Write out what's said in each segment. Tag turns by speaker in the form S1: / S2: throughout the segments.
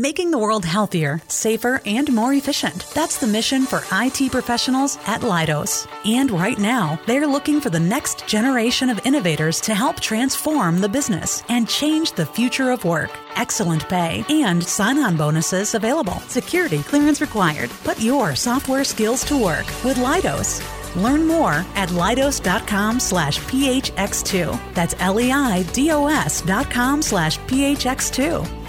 S1: making the world healthier, safer, and more efficient. That's the mission for IT professionals at Lydos. And right now, they're looking for the next generation of innovators to help transform the business and change the future of work. Excellent pay and sign on bonuses available. Security clearance required. Put your software skills to work with Lydos. Learn more at lidos.com slash phx2. That's L-E-I-D-O-S dot com slash phx2.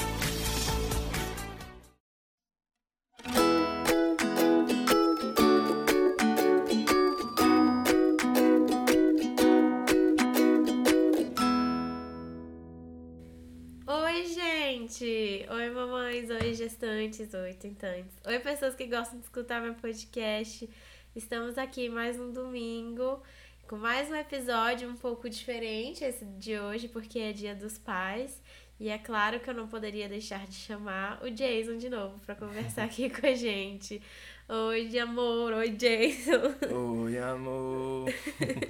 S2: Gestantes! Oi, tentantes! Oi, pessoas que gostam de escutar meu podcast. Estamos aqui mais um domingo com mais um episódio um pouco diferente esse de hoje, porque é Dia dos Pais. E é claro que eu não poderia deixar de chamar o Jason de novo para conversar aqui com a gente. Oi, amor! Oi, Jason!
S3: Oi, amor!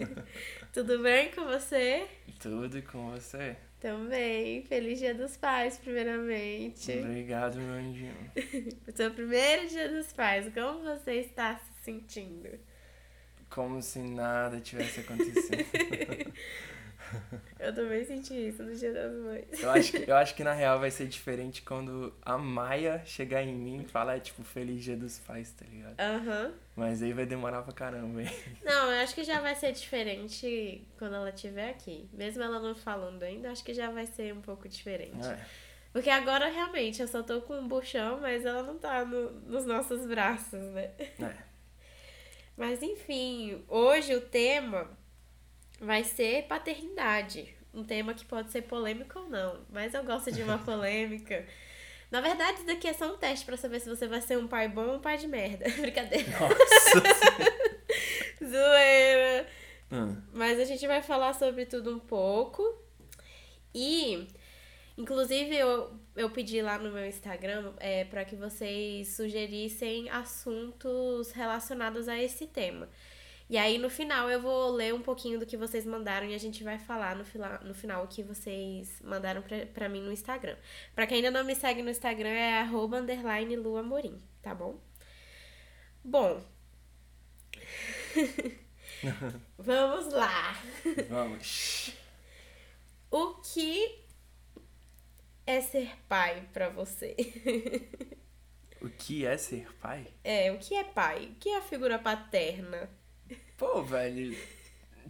S2: Tudo bem com você?
S3: Tudo com você?
S2: Também. Feliz Dia dos Pais, primeiramente.
S3: Obrigado, meu anjinho.
S2: O seu primeiro Dia dos Pais, como você está se sentindo?
S3: Como se nada tivesse acontecido.
S2: Eu também senti isso no Dia das Mães.
S3: Eu acho, que, eu acho que na real vai ser diferente quando a Maia chegar em mim e falar, tipo, Feliz Dia dos Pais, tá ligado?
S2: Aham.
S3: Mas aí vai demorar pra caramba, hein?
S2: Não, eu acho que já vai ser diferente quando ela estiver aqui. Mesmo ela não falando ainda, acho que já vai ser um pouco diferente.
S3: É.
S2: Porque agora, realmente, eu só tô com um buchão, mas ela não tá no- nos nossos braços, né?
S3: É.
S2: Mas enfim, hoje o tema vai ser paternidade. Um tema que pode ser polêmico ou não, mas eu gosto de uma polêmica. Na verdade, isso daqui é só um teste pra saber se você vai ser um pai bom ou um pai de merda. Brincadeira.
S3: Nossa.
S2: Zoeira.
S3: Hum.
S2: Mas a gente vai falar sobre tudo um pouco. E, inclusive, eu, eu pedi lá no meu Instagram é, para que vocês sugerissem assuntos relacionados a esse tema. E aí, no final, eu vou ler um pouquinho do que vocês mandaram e a gente vai falar no, fila, no final o que vocês mandaram pra, pra mim no Instagram. Pra quem ainda não me segue no Instagram, é arroba underline luamorim, tá bom? Bom. Vamos lá.
S3: Vamos.
S2: O que é ser pai pra você?
S3: O que é ser pai?
S2: É, o que é pai? O que é a figura paterna?
S3: Pô, velho.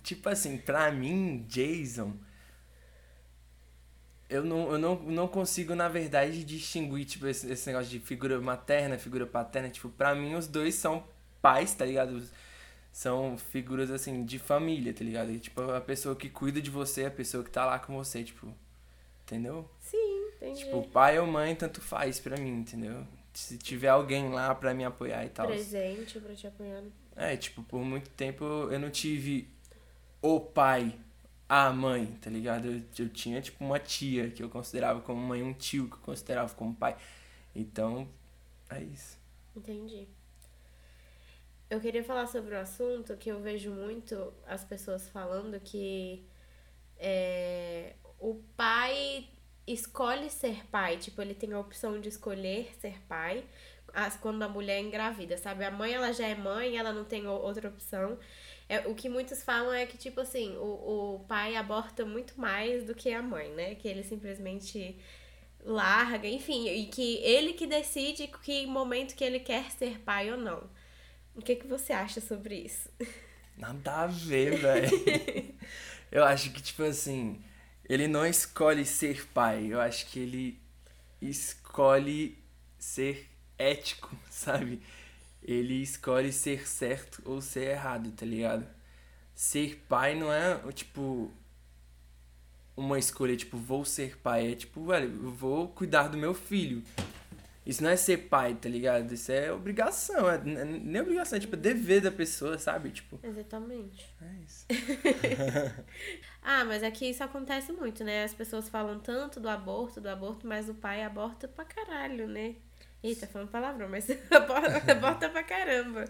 S3: Tipo assim, pra mim, Jason. Eu não, eu não, não consigo, na verdade, distinguir, tipo, esse, esse negócio de figura materna, figura paterna. Tipo, pra mim, os dois são pais, tá ligado? São figuras, assim, de família, tá ligado? E, tipo, a pessoa que cuida de você, a pessoa que tá lá com você, tipo. Entendeu?
S2: Sim, entendi.
S3: Tipo, pai ou mãe, tanto faz pra mim, entendeu? Se tiver alguém lá pra me apoiar e tal.
S2: Presente pra te apoiar.
S3: É, tipo, por muito tempo eu não tive o pai, a mãe, tá ligado? Eu, eu tinha, tipo, uma tia que eu considerava como mãe, um tio que eu considerava como pai. Então, é isso.
S2: Entendi. Eu queria falar sobre um assunto que eu vejo muito as pessoas falando que é, o pai escolhe ser pai, tipo, ele tem a opção de escolher ser pai as- quando a mulher é engravida, sabe? A mãe, ela já é mãe, ela não tem outra opção. É, o que muitos falam é que, tipo assim, o, o pai aborta muito mais do que a mãe, né? Que ele simplesmente larga, enfim, e que ele que decide que momento que ele quer ser pai ou não. O que, que você acha sobre isso?
S3: Nada a ver, velho. eu acho que, tipo assim, ele não escolhe ser pai. Eu acho que ele escolhe ser ético, sabe? Ele escolhe ser certo ou ser errado, tá ligado? Ser pai não é, tipo, uma escolha, tipo, vou ser pai. É tipo, velho, vou cuidar do meu filho. Isso não é ser pai, tá ligado? Isso é obrigação. É, nem obrigação, é tipo dever da pessoa, sabe? Tipo,
S2: Exatamente.
S3: é isso.
S2: Ah, mas aqui isso acontece muito, né? As pessoas falam tanto do aborto, do aborto, mas o pai aborta pra caralho, né? Eita, falando palavrão, mas aborta, aborta pra caramba.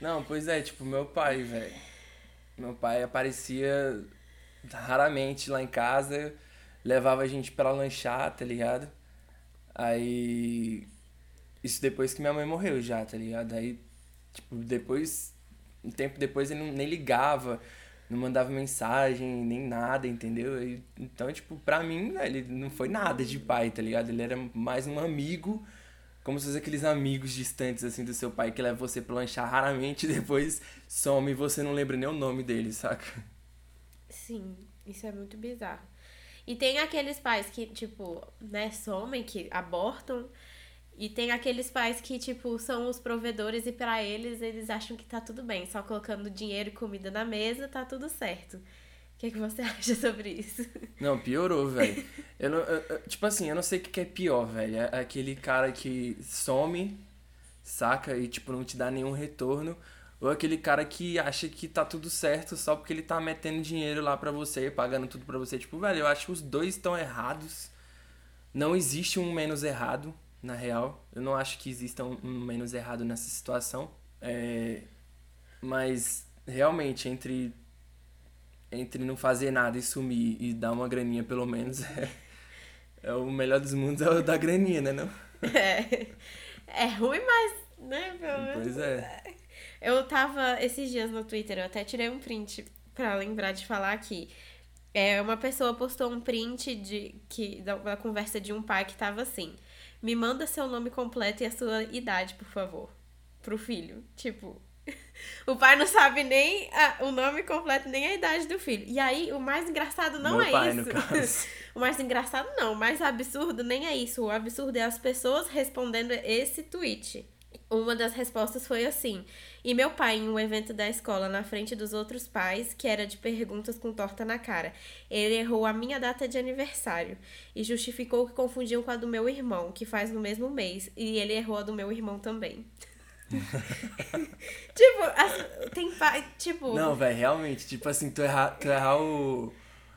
S3: Não, pois é, tipo, meu pai, velho. Meu pai aparecia raramente lá em casa, levava a gente pra lanchar, tá ligado? Aí. Isso depois que minha mãe morreu já, tá ligado? Aí, tipo, depois. Um tempo depois ele não, nem ligava, não mandava mensagem, nem nada, entendeu? E, então, tipo, pra mim, ele não foi nada de pai, tá ligado? Ele era mais um amigo, como se fosse aqueles amigos distantes, assim, do seu pai que leva você pra lanchar raramente e depois some e você não lembra nem o nome dele, saca?
S2: Sim, isso é muito bizarro. E tem aqueles pais que, tipo, né, somem, que abortam. E tem aqueles pais que, tipo, são os provedores e para eles, eles acham que tá tudo bem. Só colocando dinheiro e comida na mesa, tá tudo certo. O que, que você acha sobre isso?
S3: Não, piorou, velho. Eu eu- eu- tipo assim, eu não sei o que que é pior, velho. É aquele cara que some, saca? E, tipo, não te dá nenhum retorno. Ou aquele cara que acha que tá tudo certo só porque ele tá metendo dinheiro lá pra você, pagando tudo pra você. Tipo, velho, eu acho que os dois estão errados. Não existe um menos errado, na real. Eu não acho que exista um, um menos errado nessa situação. É... Mas, realmente, entre entre não fazer nada e sumir e dar uma graninha pelo menos é, é o melhor dos mundos é o da graninha, né não?
S2: É, é ruim, mas, né, pelo menos.
S3: Pois é.
S2: Eu tava esses dias no Twitter, eu até tirei um print pra lembrar de falar aqui. É, uma pessoa postou um print de que da, da conversa de um pai que tava assim: "Me manda seu nome completo e a sua idade, por favor." Pro filho. Tipo, o pai não sabe nem a- o nome completo nem a idade do filho. E aí, o mais engraçado não
S3: Meu
S2: é
S3: pai,
S2: isso. o mais engraçado não, o mais absurdo nem é isso. O absurdo é as pessoas respondendo esse tweet. Uma das respostas foi assim: E meu pai, em um evento da escola, na frente dos outros pais, que era de perguntas com torta na cara, ele errou a minha data de aniversário e justificou que confundiam com a do meu irmão, que faz no mesmo mês, e ele errou a do meu irmão também. tipo, as- tem pai. Tipo.
S3: Não, velho, realmente, tipo assim, tu errar, tu errar o,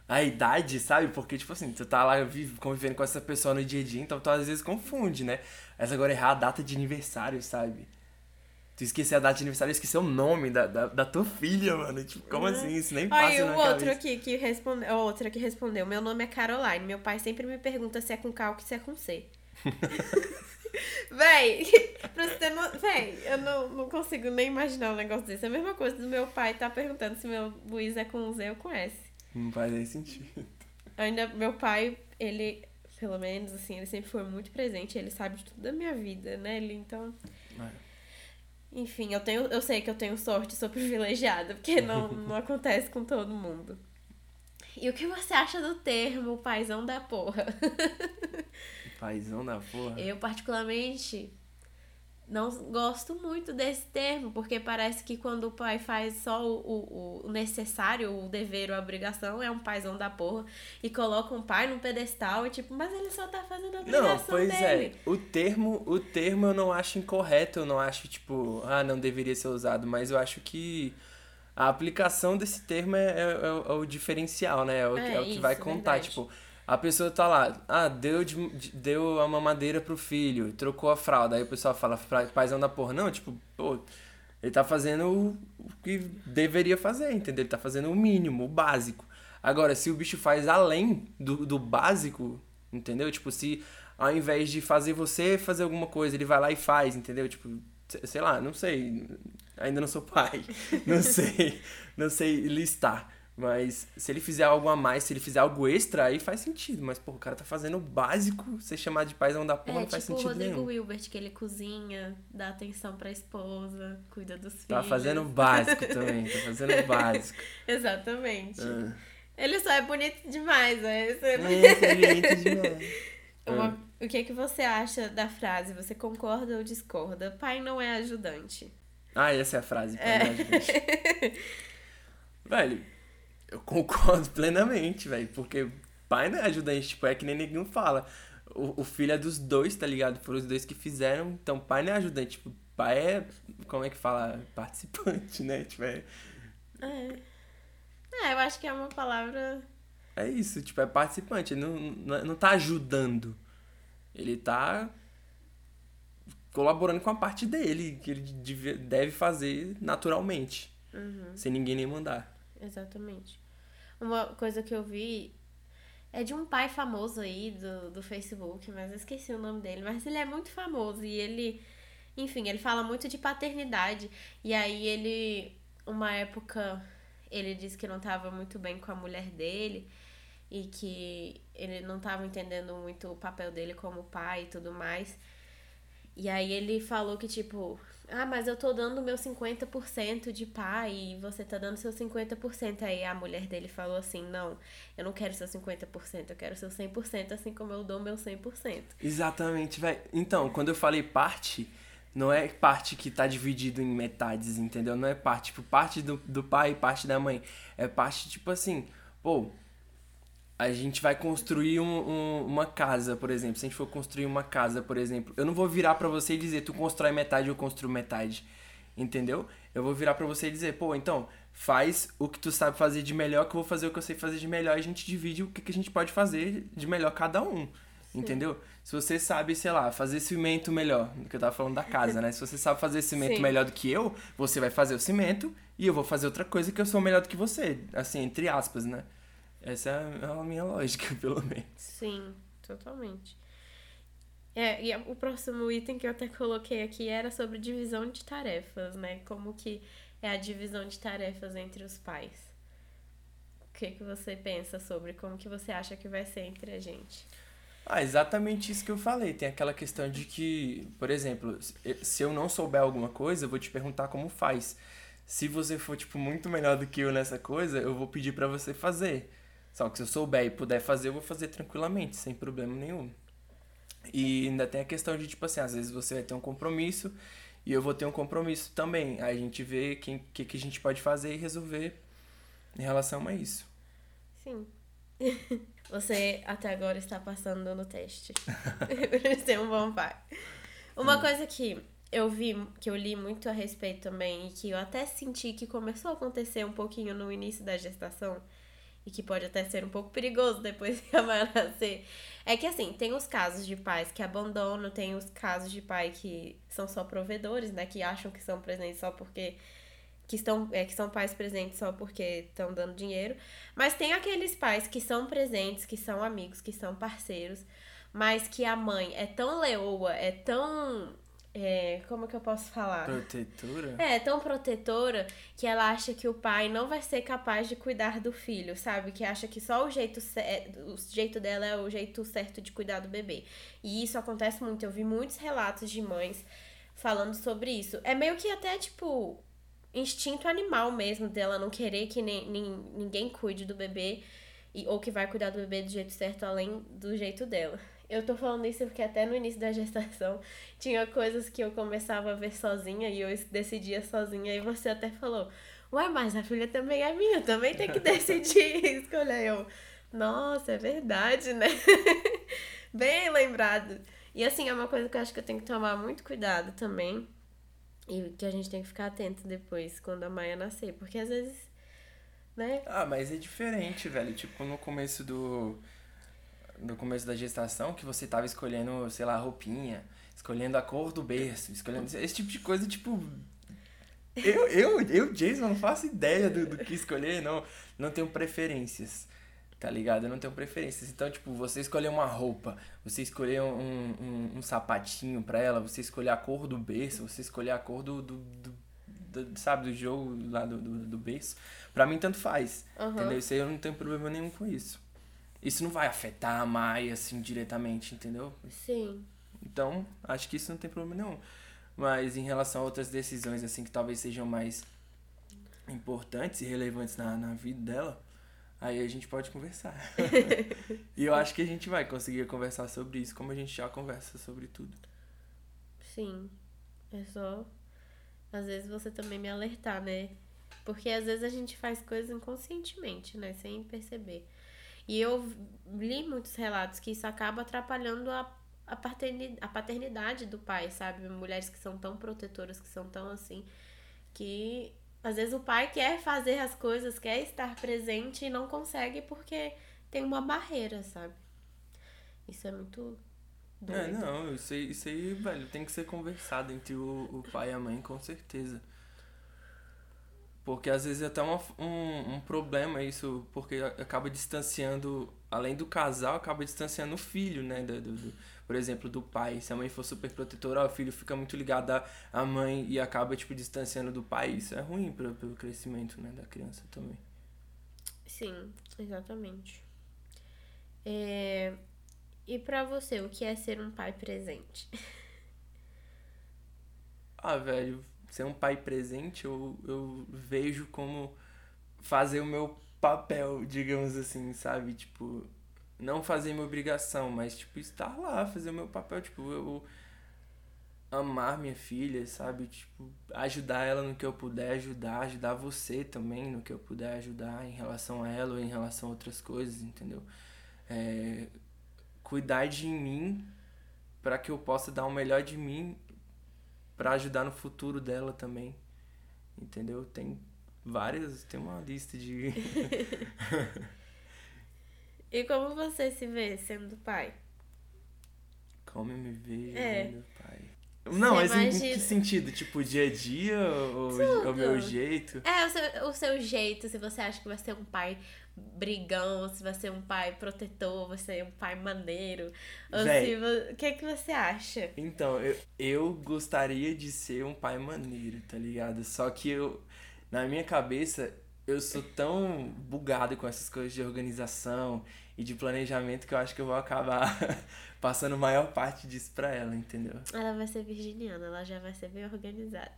S3: a idade, sabe? Porque, tipo assim, tu tá lá vive- convivendo com essa pessoa no dia a dia, então tu às vezes confunde, né? Mas agora errar a data de aniversário, sabe? Tu esquecer a data de aniversário e esquecer o nome da, da, da tua filha, mano. Tipo, como assim? Isso nem passa
S2: Aí
S3: na
S2: o outro
S3: cabeça.
S2: aqui que respondeu, outra que respondeu, meu nome é Caroline, meu pai sempre me pergunta se é com K ou se é com C. Véi, pra você ter no... Véi, eu não, não consigo nem imaginar um negócio desse. É a mesma coisa do meu pai tá perguntando se meu Luiz é com Z ou com S.
S3: Não faz nem sentido.
S2: Ainda, meu pai, ele, pelo menos, assim, ele sempre foi muito presente, ele sabe de tudo da minha vida, né? Ele, então... Enfim, eu, tenho, eu sei que eu tenho sorte, sou privilegiada, porque não, não acontece com todo mundo. E o que você acha do termo paizão da porra?
S3: Paizão da porra.
S2: Eu, particularmente, não gosto muito desse termo, porque parece que quando o pai faz só o, o, o necessário, o dever a obrigação, é um paizão da porra. E coloca um pai num pedestal e tipo, mas ele só tá fazendo a obrigação
S3: Não, pois
S2: dele.
S3: é. O termo, o termo eu não acho incorreto, eu não acho, tipo, ah, não deveria ser usado, mas eu acho que a aplicação desse termo é, é- é o- é o diferencial, né? É o, que-
S2: É,
S3: é o que
S2: isso,
S3: vai contar.
S2: verdade.
S3: Tipo, a pessoa tá lá, ah, deu, de- de- deu a mamadeira pro filho, trocou a fralda. Aí o pessoal fala, "Pra- paizão da porra. Não, tipo, pô, ele tá fazendo o que deveria fazer, entendeu? Ele tá fazendo o mínimo, o básico. Agora, se o bicho faz além do, do básico, entendeu? Tipo, se ao invés de fazer você fazer alguma coisa, ele vai lá e faz, entendeu? Tipo, se- sei lá, não sei. Ainda não sou pai. Não sei. Não sei listar. Mas se ele fizer algo a mais, se ele fizer algo extra, aí faz sentido. Mas, pô, o cara tá fazendo o básico, ser chamado de paizão da porra
S2: É,
S3: não faz
S2: tipo o
S3: sentido
S2: Rodrigo
S3: nenhum.
S2: Wilbert, que ele cozinha, dá atenção pra esposa, cuida dos filhos.
S3: Tá fazendo o básico também, tá fazendo o básico.
S2: Exatamente.
S3: Ah.
S2: Ele só é bonito demais, né? Esse-
S3: É, inteligente demais.
S2: Uma- O que, que você acha da frase? Você concorda ou discorda? Pai não é ajudante.
S3: Ah, essa é a frase. pai
S2: É.
S3: não é ajudante. Velho, eu concordo plenamente, velho. Porque pai não é ajudante, tipo, é que nem ninguém fala. O, o filho é dos dois, tá ligado? Foram os dois que fizeram. Então, pai não é ajudante. Tipo, pai é. Como é que fala? Participante, né? Tipo, é,
S2: É. É, eu acho que é uma palavra.
S3: é isso, tipo, é participante. Ele não, não, não tá ajudando. Ele tá colaborando com a parte dele, que ele deve fazer naturalmente.
S2: Uhum,
S3: Sem ninguém nem mandar.
S2: Exatamente. Uma coisa que eu vi É de um pai famoso aí do, do Facebook, mas eu esqueci o nome dele. Mas ele é muito famoso e ele. Enfim, ele fala muito de paternidade. E aí ele. Uma época ele disse que não estava muito bem com a mulher dele e que ele não estava entendendo muito o papel dele como pai e tudo mais. E aí ele falou que, tipo, ah, mas eu tô dando meu 50% de pai e você tá dando seu 50%. Aí a mulher dele falou assim: não, eu não quero seu 50%, eu quero seu 100%, assim como eu dou meu 100%.
S3: Exatamente, velho. Então, quando eu falei parte, não é parte que tá dividido em metades, entendeu? Não é parte, tipo, parte do, do pai e parte da mãe. É parte, tipo assim, pô, a gente vai construir um, um, uma casa, por exemplo. Se a gente for construir uma casa, por exemplo, eu não vou virar para você e dizer tu constrói metade eu construo metade. Entendeu? Eu vou virar para você e dizer, pô, então, faz o que tu sabe fazer de melhor, que eu vou fazer o que eu sei fazer de melhor e a gente divide o que, que a gente pode fazer de melhor cada um. Sim. Entendeu? Se você sabe, sei lá, fazer cimento melhor, do que eu tava falando da casa, né? Se você sabe fazer cimento Sim. melhor do que eu, você vai fazer o cimento e eu vou fazer outra coisa que eu sou melhor do que você. Assim, entre aspas, né? Essa é a minha lógica, pelo menos.
S2: Sim, totalmente. É, e o próximo item que eu até coloquei aqui era sobre divisão de tarefas, né? Como que é a divisão de tarefas entre os pais. O que, que você pensa sobre como que você acha que vai ser entre a gente?
S3: Ah, exatamente isso que eu falei. Tem aquela questão de que, por exemplo, se eu não souber alguma coisa, eu vou te perguntar como faz. Se você for, tipo, muito melhor do que eu nessa coisa, eu vou pedir para você fazer. Só que se eu souber e puder fazer, eu vou fazer tranquilamente, sem problema nenhum. E ainda tem a questão de, tipo assim, às vezes você vai ter um compromisso e eu vou ter um compromisso também. Aí a gente vê o que, que, a gente pode fazer e resolver em relação a isso.
S2: Sim. Você até agora está passando no teste. Por ser um bom pai. Uma hum. coisa que eu vi, que eu li muito a respeito também, e que eu até senti que começou a acontecer um pouquinho no início da gestação, e que pode até ser um pouco perigoso depois que a vai nascer, é que assim, tem os casos de pais que abandonam, tem os casos de pai que são só provedores, né, que acham que são presentes só porque que estão é, que são pais presentes só porque estão dando dinheiro, mas tem aqueles pais que são presentes, que são amigos, que são parceiros, mas que a mãe é tão leoa, é tão é, como que eu posso falar?
S3: Protetora?
S2: É, tão protetora que ela acha que o pai não vai ser capaz de cuidar do filho, sabe? Que acha que só o jeito, o jeito dela é o jeito certo de cuidar do bebê. E isso acontece muito. Eu vi muitos relatos de mães falando sobre isso. É meio que até, tipo, instinto animal mesmo dela não querer que nem, nem, ninguém cuide do bebê e, ou que vai cuidar do bebê do jeito certo além do jeito dela. Eu tô falando isso porque até no início da gestação tinha coisas que eu começava a ver sozinha e eu decidia sozinha. E você até falou, ué, mas a filha também é minha, também tem que decidir escolher. Eu, nossa, é verdade, né? Bem lembrado. E assim, é uma coisa que eu acho que eu tenho que tomar muito cuidado também. E que a gente tem que ficar atento depois, quando a Maia nascer. Porque às vezes, né?
S3: Ah, mas é diferente, velho. Tipo, no começo do no começo da gestação que você tava escolhendo, sei lá, roupinha, escolhendo a cor do berço, escolhendo esse tipo de coisa, tipo. Eu, eu, eu Jason, não faço ideia do, do que escolher, não, não tenho preferências, tá ligado? Eu não tenho preferências. Então, tipo, você escolher uma roupa, você escolher um, um, um sapatinho pra ela, você escolher a cor do berço, você escolher a cor do, do, do, do sabe, do jogo lá do, do, do berço, pra mim tanto faz, uhum. entendeu? Isso aí eu não tenho problema nenhum com isso isso não vai afetar a Mai, assim, diretamente, entendeu?
S2: Sim.
S3: Então, acho que isso não tem problema nenhum. Mas em relação a outras decisões, assim, que talvez sejam mais importantes e relevantes na, na vida dela, aí a gente pode conversar. e eu acho que a gente vai conseguir conversar sobre isso, como a gente já conversa sobre tudo.
S2: Sim. É só. Às vezes você também me alertar, né? Porque às vezes a gente faz coisas inconscientemente, né? Sem perceber. E eu li muitos relatos que isso acaba atrapalhando a, a, paternidade, a paternidade do pai, sabe? Mulheres que são tão protetoras, que são tão assim, que às vezes o pai quer fazer as coisas, quer estar presente e não consegue porque tem uma barreira, sabe? Isso é muito
S3: é, doido. É, não, isso aí, isso aí, velho, tem que ser conversado entre o, o pai e a mãe, com certeza. Porque às vezes é até uma, um, um problema isso, porque acaba distanciando, além do casal, acaba distanciando o filho, né? Do, do, do, por exemplo, do pai. Se a mãe for super protetora, o filho fica muito ligado à mãe e acaba, tipo, distanciando do pai. Isso é ruim pra, pelo crescimento, né, da criança também.
S2: Sim, exatamente. É... E pra você, o que é ser um pai presente?
S3: ah, velho, ser um pai presente eu, eu vejo como fazer o meu papel, digamos assim, sabe? Tipo, não fazer minha obrigação, mas, tipo, estar lá, fazer o meu papel, tipo, eu amar minha filha, sabe? Tipo, ajudar ela no que eu puder ajudar, ajudar você também no que eu puder ajudar em relação a ela ou em relação a outras coisas, entendeu? É, cuidar de mim para que eu possa dar o melhor de mim para ajudar no futuro dela também. Entendeu? Tem várias, tem uma lista de
S2: E como você se vê sendo pai?
S3: Como eu me vejo é. sendo pai? Não, mas imagina... em que sentido? Tipo, dia a dia ou o meu jeito?
S2: É, o seu, o seu jeito, se você acha que vai ser um pai brigão, se vai ser um pai protetor, vai ser um pai maneiro. Ou Véi, se, o que é que você acha?
S3: Então, eu, eu gostaria de ser um pai maneiro, tá ligado? Só que eu, na minha cabeça, eu sou tão bugado com essas coisas de organização e de planejamento que eu acho que eu vou acabar passando maior parte disso pra ela, entendeu?
S2: Ela vai ser virginiana, ela já vai ser bem organizada.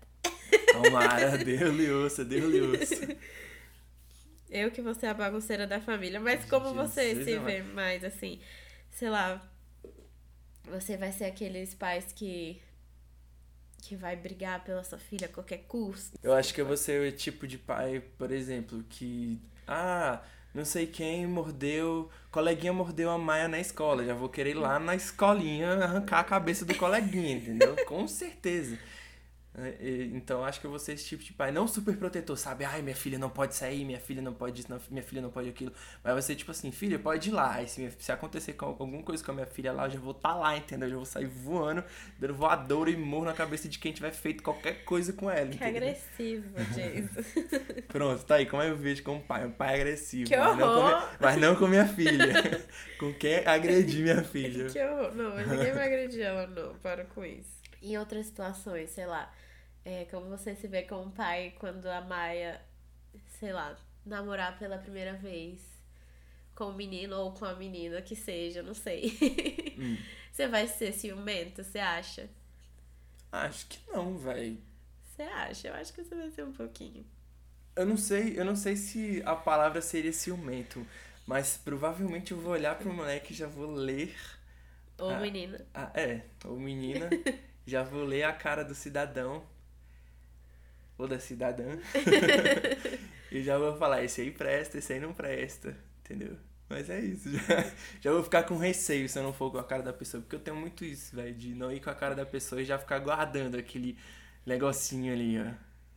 S3: Tomara, Deus-lhe ouça, Deus-lhe ouça.
S2: Eu que vou ser a bagunceira da família. Mas como você se vê mais assim, sei lá, você vai ser aqueles pais que que vai brigar pela sua filha a qualquer custo.
S3: Eu acho que eu vou ser o tipo de pai, por exemplo, que ah, não sei quem mordeu, coleguinha mordeu a Maia na escola, já vou querer ir lá na escolinha arrancar a cabeça do coleguinha, entendeu? Com certeza. É, então acho que eu vou ser esse tipo de pai. Não super protetor, sabe? Ai, minha filha não pode sair, minha filha não pode isso, minha filha não pode aquilo. Mas vai ser tipo assim, filha, pode ir lá. E se, se acontecer com alguma coisa com a minha filha lá, eu já vou estar tá lá, entendeu? Eu já vou sair voando, dando voador e morro na cabeça de quem tiver feito qualquer coisa com ela.
S2: Que entendeu? agressivo, Jason.
S3: Pronto, tá aí. Como eu vejo como pai? Um pai agressivo.
S2: Que
S3: mas,
S2: não
S3: minha, mas não com minha filha. com quem agredir minha filha.
S2: Que horror. Não, mas ninguém vai agredir ela, não. Para com isso. Em outras situações, sei lá é, como você se vê como pai quando a Maia, sei lá, namorar pela primeira vez com o menino ou com a menina que seja, não sei. Hum. Você vai ser ciumento, você acha?
S3: Acho que não, velho.
S2: Você acha? Eu acho que você vai ser um pouquinho.
S3: Eu não sei, eu não sei se a palavra seria ciumento, mas provavelmente eu vou olhar pro moleque e já vou ler.
S2: Ou a, menina.
S3: A, é, ou menina. já vou ler a cara do cidadão ou da cidadã. e já vou falar, esse aí presta, esse aí não presta, entendeu? Mas é isso, já, já vou ficar com receio se eu não for com a cara da pessoa, porque eu tenho muito isso, velho, de não ir com a cara da pessoa e já ficar guardando aquele negocinho ali, ó.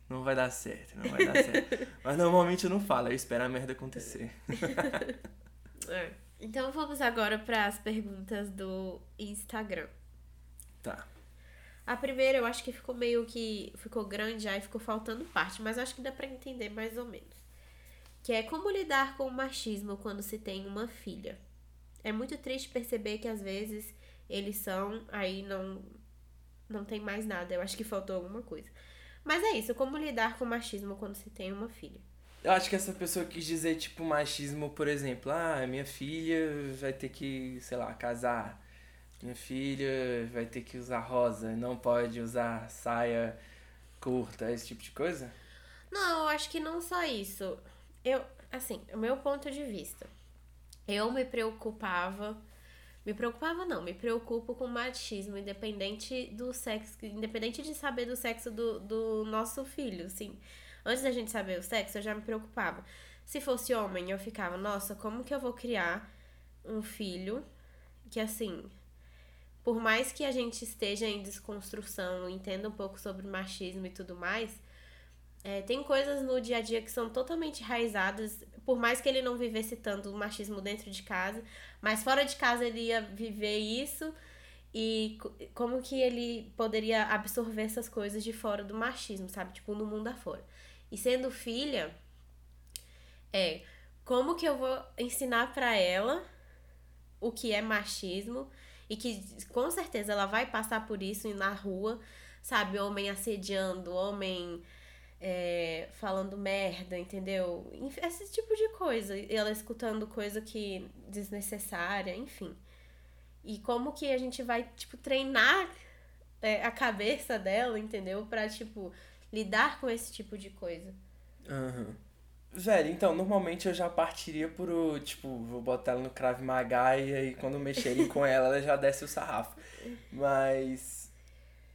S3: Não vai dar certo, não vai dar certo. Mas normalmente eu não falo, eu espero a merda acontecer.
S2: é. Então vamos agora para as perguntas do Instagram.
S3: Tá.
S2: A primeira eu acho que ficou meio que. ficou grande, aí ficou faltando parte, mas acho que dá pra entender mais ou menos. Que é como lidar com o machismo quando se tem uma filha. É muito triste perceber que às vezes eles são, aí não. não tem mais nada. Eu acho que faltou alguma coisa. Mas é isso, como lidar com o machismo quando se tem uma filha.
S3: Eu acho que essa pessoa quis dizer, tipo, machismo, por exemplo, ah, minha filha vai ter que, sei lá, casar minha filha vai ter que usar rosa, não pode usar saia curta, esse tipo de coisa?
S2: Não, eu acho que não só isso. Eu, assim, o meu ponto de vista. Eu me preocupava. Me preocupava não, me preocupo com machismo, independente do sexo, independente de saber do sexo do, do nosso filho, assim. Antes da gente saber o sexo, eu já me preocupava. Se fosse homem, eu ficava, nossa, como que eu vou criar um filho que, assim, por mais que a gente esteja em desconstrução, entenda um pouco sobre machismo e tudo mais, é, tem coisas no dia a dia que são totalmente enraizadas, por mais que ele não vivesse tanto o machismo dentro de casa, mas fora de casa ele ia viver isso e como que ele poderia absorver essas coisas de fora do machismo, sabe? Tipo, no mundo afora. E sendo filha, é como que eu vou ensinar para ela o que é machismo e que com certeza ela vai passar por isso na rua, sabe? Homem assediando, homem é, falando merda, entendeu? Esse tipo de coisa. Ela escutando coisa que desnecessária, enfim. E como que a gente vai, tipo, treinar é, a cabeça dela, entendeu? Pra, tipo, lidar com esse tipo de coisa.
S3: Uhum. Velho, então, normalmente eu já partiria por o, tipo, vou botar ela no Krav Maga e aí quando mexerem com ela, ela já desce o sarrafo. Mas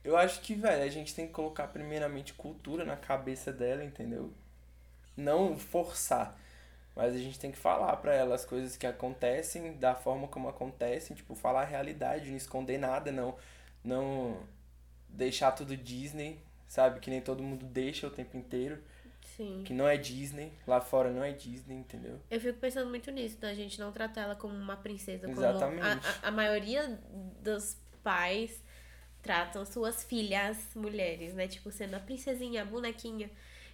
S3: eu acho que, velho, a gente tem que colocar primeiramente cultura na cabeça dela, entendeu? Não forçar. Mas a gente tem que falar para ela as coisas que acontecem, da forma como acontecem, tipo, falar a realidade, não esconder nada, não não deixar tudo Disney, sabe? Que nem todo mundo deixa o tempo inteiro.
S2: Sim.
S3: Que não é Disney, lá fora não é Disney, entendeu?
S2: Eu fico pensando muito nisso, da gente não tratar ela como uma princesa, como
S3: Exatamente.
S2: a, a, a maioria dos pais tratam suas filhas mulheres, né? Tipo, sendo a princesinha, a bonequinha.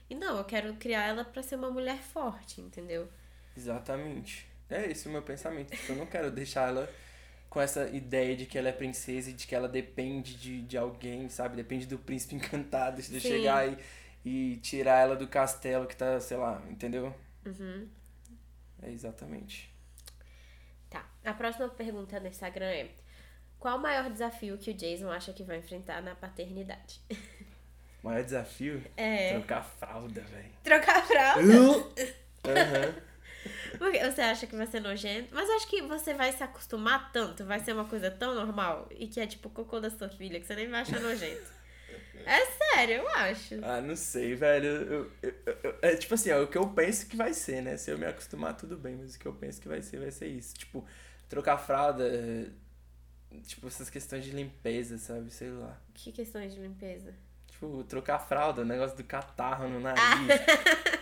S2: E não, eu quero criar ela pra ser uma mulher forte, entendeu?
S3: Exatamente. É esse o meu pensamento. Tipo, eu não quero deixar ela com essa ideia de que ela é princesa e de que ela depende de, de alguém, sabe? Depende do príncipe encantado, de
S2: Sim.
S3: chegar e, e tirar ela do castelo que tá, sei lá, entendeu?
S2: Uhum.
S3: É exatamente.
S2: Tá. A próxima pergunta no Instagram é: Qual o maior desafio que o Jason acha que vai enfrentar na paternidade?
S3: O maior desafio?
S2: É.
S3: Trocar fralda, velho.
S2: Trocar fralda?
S3: Aham.
S2: Porque você acha que vai ser nojento? Mas acho que você vai se acostumar tanto, vai ser uma coisa tão normal e que é tipo o cocô da sua filha que você nem vai achar nojento. É sério, eu acho.
S3: Ah, não sei, velho. Eu, eu- eu- é tipo assim, é o que eu penso que vai ser, né? Se eu me acostumar, tudo bem, mas o que eu penso que vai ser, vai ser isso. Tipo, trocar fralda, é, tipo, essas questões de limpeza, sabe? Sei lá.
S2: Que questões de limpeza?
S3: Tipo, trocar fralda, o negócio do catarro no nariz,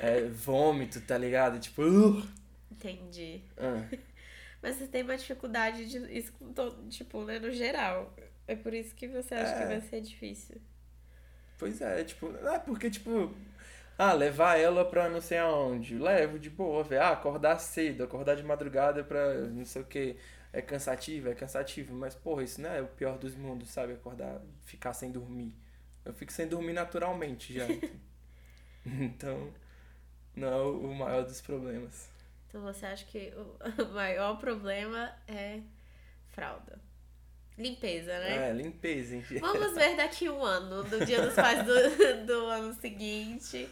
S3: é, vômito, tá ligado? Tipo, uh,
S2: Entendi.
S3: ah.
S2: Mas você tem uma dificuldade de isso tipo, né, no geral. É por isso que você acha que
S3: É.
S2: vai ser difícil.
S3: Pois é, tipo, é porque, tipo, ah, levar ela pra não sei aonde, levo de boa, velho. Ah, acordar cedo, acordar de madrugada pra não sei o que. É cansativo, é cansativo, mas, porra, isso não é o pior dos mundos, sabe? Acordar, ficar sem dormir. Eu fico sem dormir naturalmente já. então, não é o maior dos problemas.
S2: Então você acha que o maior problema é fralda. Limpeza, né?
S3: É, limpeza, enfim.
S2: Vamos ver daqui um ano, do dia dos pais do, do ano seguinte.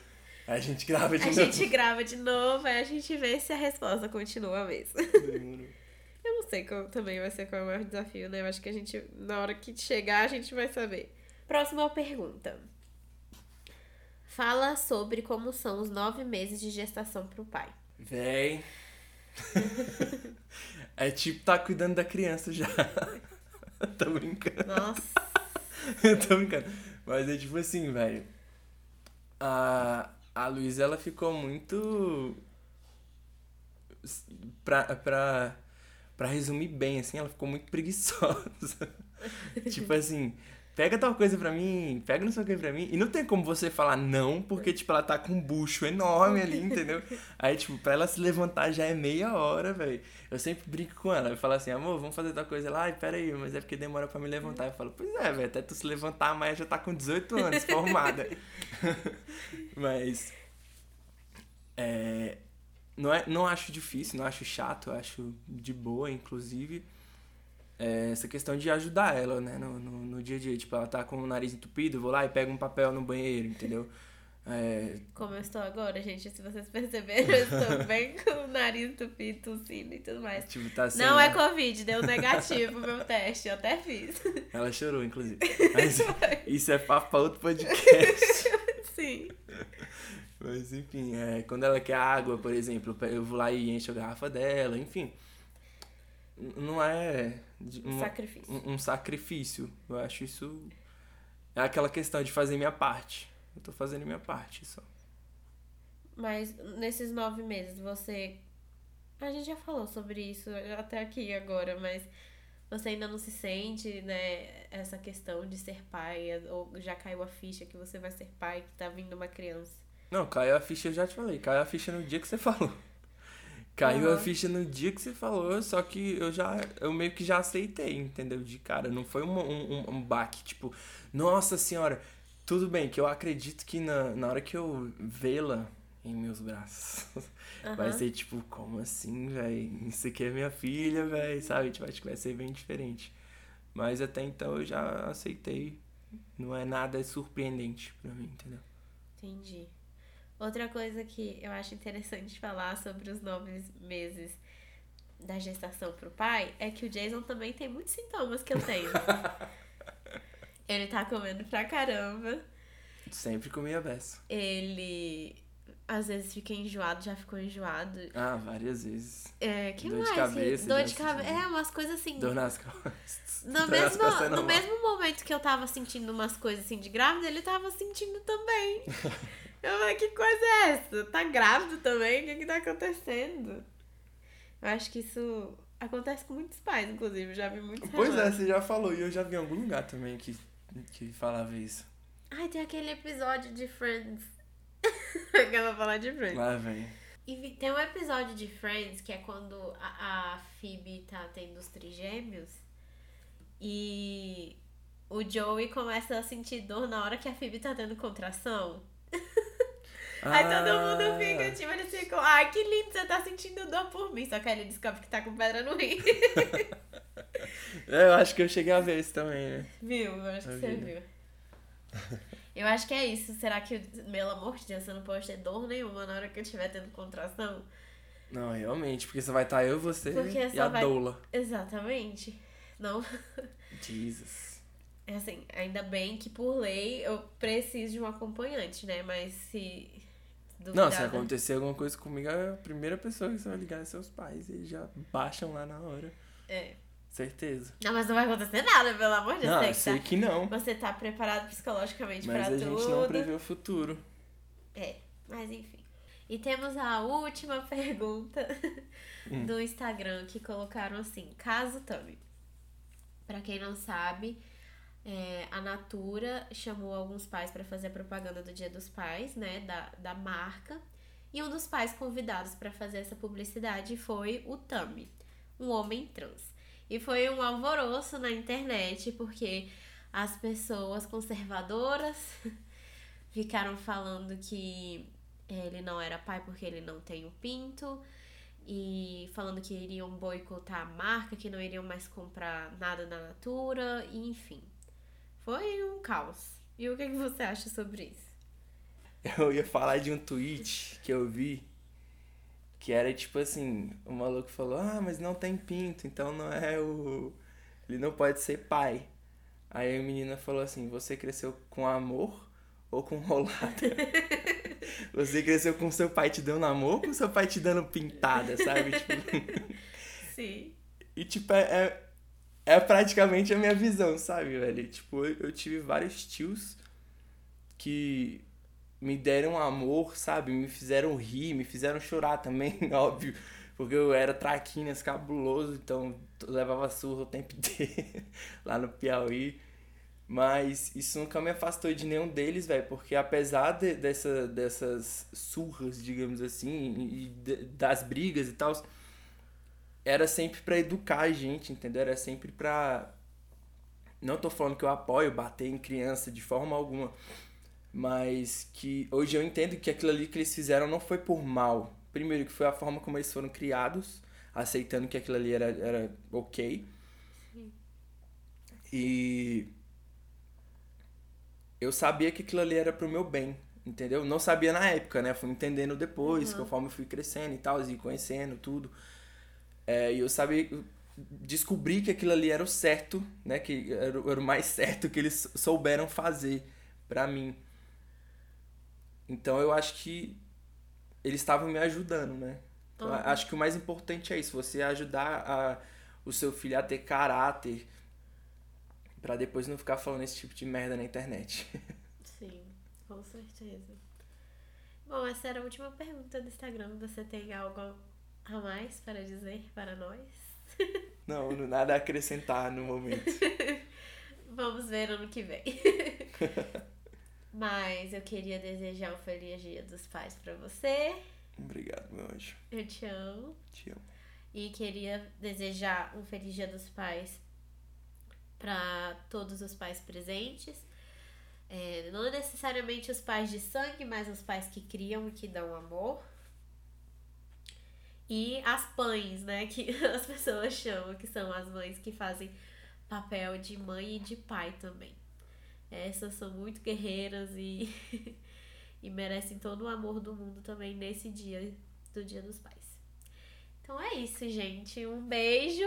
S3: A gente grava de
S2: A
S3: novo.
S2: gente grava de novo, aí a gente vê se a resposta continua a mesma.
S3: Demorou.
S2: Eu não sei qual também vai ser qual é o maior desafio, né? Eu acho que a gente, na hora que chegar, a gente vai saber. Próxima pergunta. Fala sobre como são os nove meses de gestação pro pai.
S3: Véi. é tipo tá cuidando da criança já. Tô brincando.
S2: Nossa.
S3: Eu tô brincando. Mas é tipo assim, velho. A, a Luísa, ela ficou muito. Pra, pra, pra resumir bem, assim, ela ficou muito preguiçosa. tipo assim, pega tal coisa pra mim, pega não sei o que pra mim. E não tem como você falar não, porque, tipo, ela tá com um bucho enorme ali, entendeu? Aí, tipo, pra ela se levantar já é meia hora, velho. Eu sempre brinco com ela. Eu falo assim, amor, vamos fazer tal coisa. Ela, ai, peraí, mas é porque demora pra me levantar. Eu falo, pois é, velho, até tu se levantar, a Maia já tá com 18 anos, formada. mas. É. Não, é, não acho difícil, não acho chato, acho de boa, inclusive. É, essa questão de ajudar ela, né, no, no, no dia a dia. Tipo, ela tá com o nariz entupido, eu vou lá e pego um papel no banheiro, entendeu? É,
S2: Como eu estou agora, gente, se vocês perceberam, eu estou bem com o nariz entupido, tossindo e tudo mais.
S3: tipo, tá sem,
S2: Não é Covid, deu negativo o meu teste, eu até fiz.
S3: Ela chorou, inclusive. Mas isso é papo pra outro podcast.
S2: Sim.
S3: Mas enfim, é, quando ela quer água, por exemplo, eu vou lá e encho a garrafa dela, enfim. Não é um,
S2: Sacrifício.
S3: um, um sacrifício. Eu acho isso. É aquela questão de fazer minha parte. Eu tô fazendo minha parte só.
S2: Mas nesses nove meses, você. A gente já falou sobre isso até aqui agora, mas você ainda não se sente, né? Essa questão de ser pai, ou já caiu a ficha que você vai ser pai, que tá vindo uma criança.
S3: Não, caiu a ficha, eu já te falei. Caiu a ficha no dia que você falou. Caiu
S2: Uhum.
S3: a ficha no dia que você falou, só que eu já. Eu meio que já aceitei, entendeu? De cara. Não foi um, um, um baque, tipo, nossa senhora, tudo bem, que eu acredito que na, na hora que eu vê-la em meus braços. Vai
S2: Aham.
S3: ser tipo, como assim, velho? Isso aqui é minha filha, velho, sabe? Tipo, acho que vai ser bem diferente. Mas até então eu já aceitei. Não é nada surpreendente pra mim, entendeu?
S2: Entendi. Outra coisa que eu acho interessante falar sobre os nove meses da gestação pro pai é que o Jason também tem muitos sintomas que eu tenho. Ele tá comendo pra caramba.
S3: Sempre comia beça.
S2: Ele às vezes fica enjoado, já ficou enjoado.
S3: Ah, várias vezes.
S2: É, que
S3: Dor de
S2: mais?
S3: cabeça,
S2: Dor de cabeça. É, umas coisas assim.
S3: Dor nas costas.
S2: No,
S3: Dor
S2: mesmo,
S3: costas é
S2: no mesmo momento que eu tava sentindo umas coisas assim de grávida, ele tava sentindo também. eu falei, que coisa é essa? Tá grávido também? O que que tá acontecendo? Eu acho que isso acontece com muitos pais, inclusive. Eu já vi muitos
S3: Pois é,
S2: relatos.
S3: você já falou. E eu já vi em algum lugar também que, que falava isso.
S2: Ai, tem aquele episódio de Friends. que eu vou falar de Friends.
S3: Lá, velho.
S2: E tem um episódio de Friends que é quando a, a Phoebe tá tendo os trigêmeos e o Joey começa a sentir dor na hora que a Phoebe tá tendo contração. Aí todo mundo fica, tipo, eles ficam, ai que lindo, você tá sentindo dor por mim. Só que aí ele descobre que tá com pedra no rim.
S3: É, eu acho que eu cheguei a ver isso também, né?
S2: viu? Eu acho que você
S3: vi.
S2: viu. Eu acho que é isso. Será que, pelo amor de Deus, você não pode ter dor nenhuma na hora que eu estiver tendo contração?
S3: Não, realmente, porque só vai estar eu, você
S2: Porque
S3: e a
S2: vai-
S3: doula.
S2: Exatamente. Não.
S3: Jesus.
S2: É assim, ainda bem que por lei eu preciso de um acompanhante, né? Mas se.
S3: Não, se acontecer alguma coisa comigo, a primeira pessoa que você vai ligar é seus pais. Eles já baixam lá na hora.
S2: É.
S3: Certeza.
S2: Não, mas não vai acontecer nada, pelo amor de Deus.
S3: Não, eu
S2: que
S3: sei
S2: tá-
S3: que não.
S2: Você tá preparado psicologicamente
S3: Mas
S2: pra
S3: a
S2: tudo.
S3: gente não prevê o futuro.
S2: É, mas enfim. E temos a última pergunta
S3: Hum.
S2: do Instagram que colocaram assim: caso Tami. Pra quem não sabe, é, a Natura chamou alguns pais pra fazer a propaganda do Dia dos Pais, né, da, da marca. E um dos pais convidados pra fazer essa publicidade foi o Tami, um homem trans. E foi um alvoroço na internet porque as pessoas conservadoras ficaram falando que ele não era pai porque ele não tem o pinto e falando que iriam boicotar a marca, que não iriam mais comprar nada da Natura, e enfim. Foi um caos. E o que, que você acha sobre isso?
S3: Eu ia falar de um tweet que eu vi que era tipo assim, o maluco falou, ah, mas não tem pinto, então não é o. Ele não pode ser pai. Aí a menina falou assim, você cresceu com amor ou com rolada? você cresceu com seu pai te dando amor ou com seu pai te dando pintada, sabe? Tipo,
S2: Sim.
S3: e tipo, é, é, praticamente a minha visão, sabe, velho? Tipo, eu, tive vários tios que me deram amor, sabe? Me fizeram rir, me fizeram chorar também, óbvio. Porque eu era traquinas cabuloso, então levava surra o tempo inteiro lá no Piauí. Mas isso nunca me afastou de nenhum deles, velho, porque apesar de- dessa, dessas surras, digamos assim, e de- das brigas e tal, era sempre pra educar a gente, entendeu? Era sempre pra. Não tô falando que eu apoio bater em criança de forma alguma, mas que hoje eu entendo que aquilo ali que eles fizeram não foi por mal. Primeiro, que foi a forma como eles foram criados, aceitando que aquilo ali era, era ok. E eu sabia que aquilo ali era pro meu bem, entendeu? Não sabia na época, né? Fui entendendo depois, conforme eu fui crescendo e tal, e conhecendo tudo. É, e eu sabia, descobri que aquilo ali era o certo, né? Que era, o- era o mais certo que eles souberam fazer pra mim. Então eu acho que eles estavam me ajudando, né? Então,
S2: Uhum.
S3: Acho que o mais importante é isso, você ajudar a, o seu filho a ter caráter pra depois não ficar falando esse tipo de merda na internet.
S2: Sim, com certeza. Bom, essa era a última pergunta do Instagram. Você tem algo a mais para dizer para nós?
S3: Não, nada a acrescentar no momento.
S2: Vamos ver ano que vem. Mas eu queria desejar um feliz dia dos pais pra você.
S3: Obrigado, meu anjo.
S2: Eu te amo.
S3: Te amo.
S2: E queria desejar um feliz dia dos pais para todos os pais presentes. É, não necessariamente os pais de sangue, mas os pais que criam e que dão amor. E as pães, né? Que as pessoas chamam, que são as mães que fazem papel de mãe e de pai também. Essas são muito guerreiras e, e merecem todo o amor do mundo também nesse dia do Dia dos Pais. Então é isso, gente. Um beijo.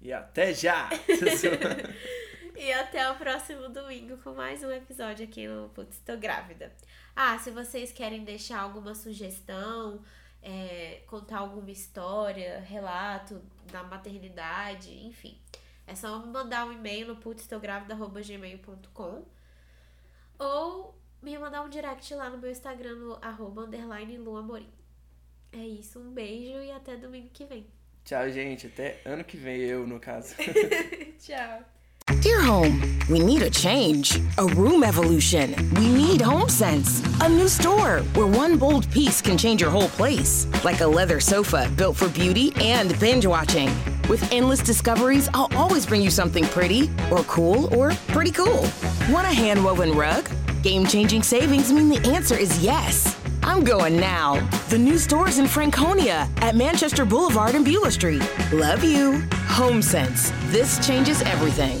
S3: E até já!
S2: e até o próximo domingo com mais um episódio aqui no Putz, tô grávida. Ah, se vocês querem deixar alguma sugestão, é, contar alguma história, relato da maternidade, enfim. É só mandar um e-mail no putztográvida.gmail.com ou me mandar um direct lá no meu Instagram no arroba underline luamorim. É isso, um beijo e até domingo que vem.
S3: Tchau, gente. Até ano que vem, eu, no caso.
S2: Tchau.
S4: Dear home, we need a change. A room evolution. We need HomeSense. A new store where one bold piece can change your whole place. Like a leather sofa built for beauty and binge watching. With endless discoveries, I'll always bring you something pretty, or cool, or pretty cool. Want a hand woven rug? Game changing savings mean the answer is yes. I'm going now. The new stores in Franconia at Manchester Boulevard and Beulah Street. Love you. HomeSense. This changes everything.